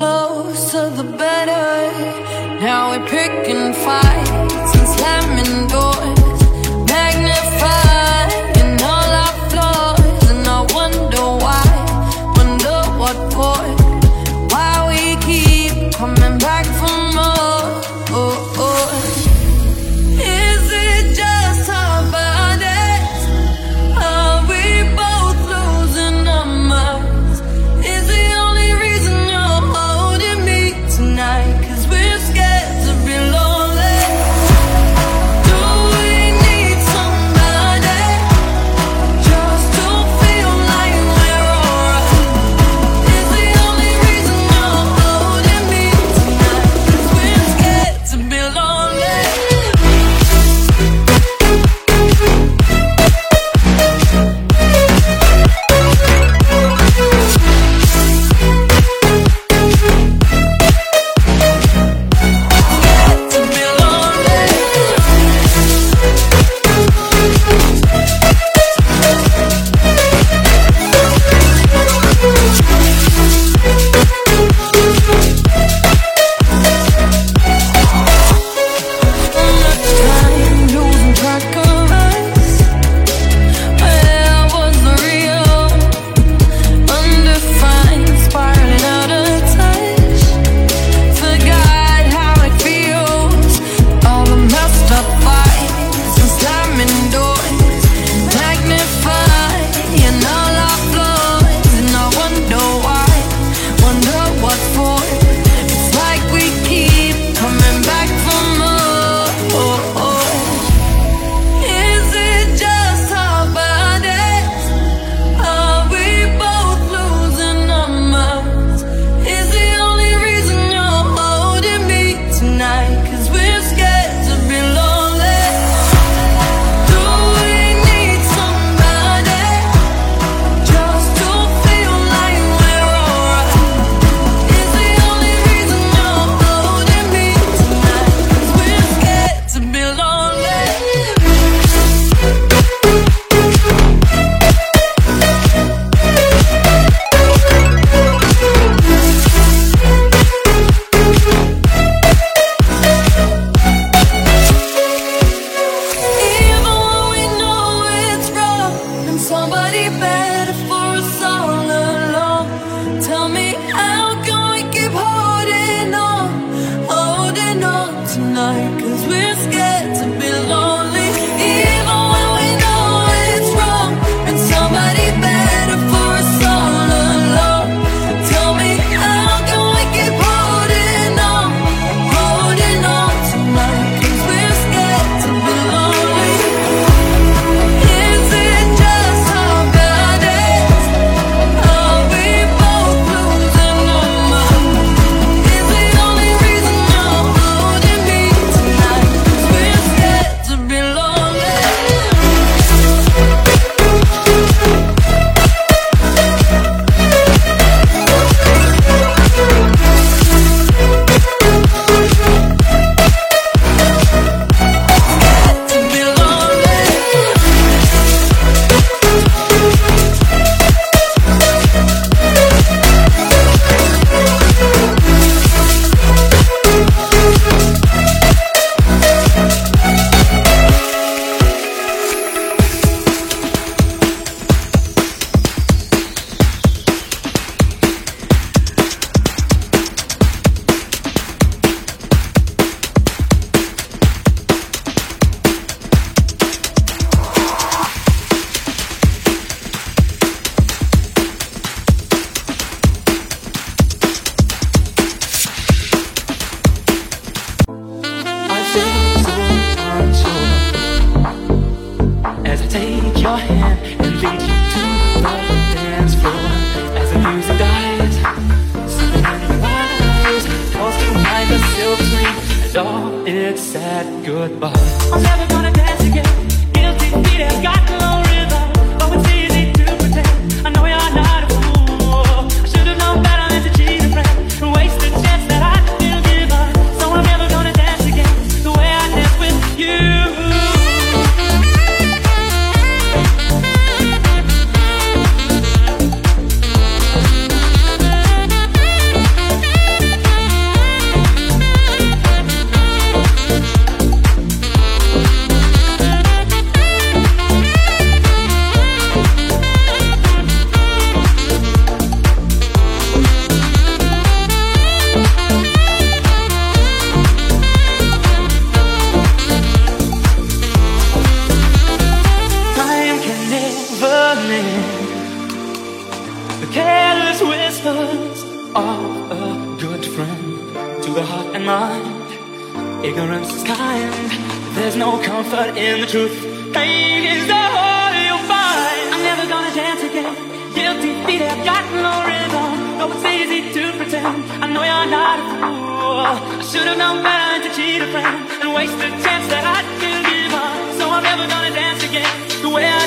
closer the better. Now we're picking fights and slamming doors, magnifying all our flaws, and I wonder why, wonder what for. Cause we're scared to be loved saw it said goodbye. I'm never gonna dance again. Guilty feet have got a good friend to the heart and mind. Ignorance is kind. There's no comfort in the truth. Pain is the whole you'll find. I'm never gonna dance again. Guilty feet have got no rhythm. Though it's easy to pretend. I know you're not a fool. I should have known better to cheat a friend and waste a chance that I could give up. So I'm never gonna dance again the way I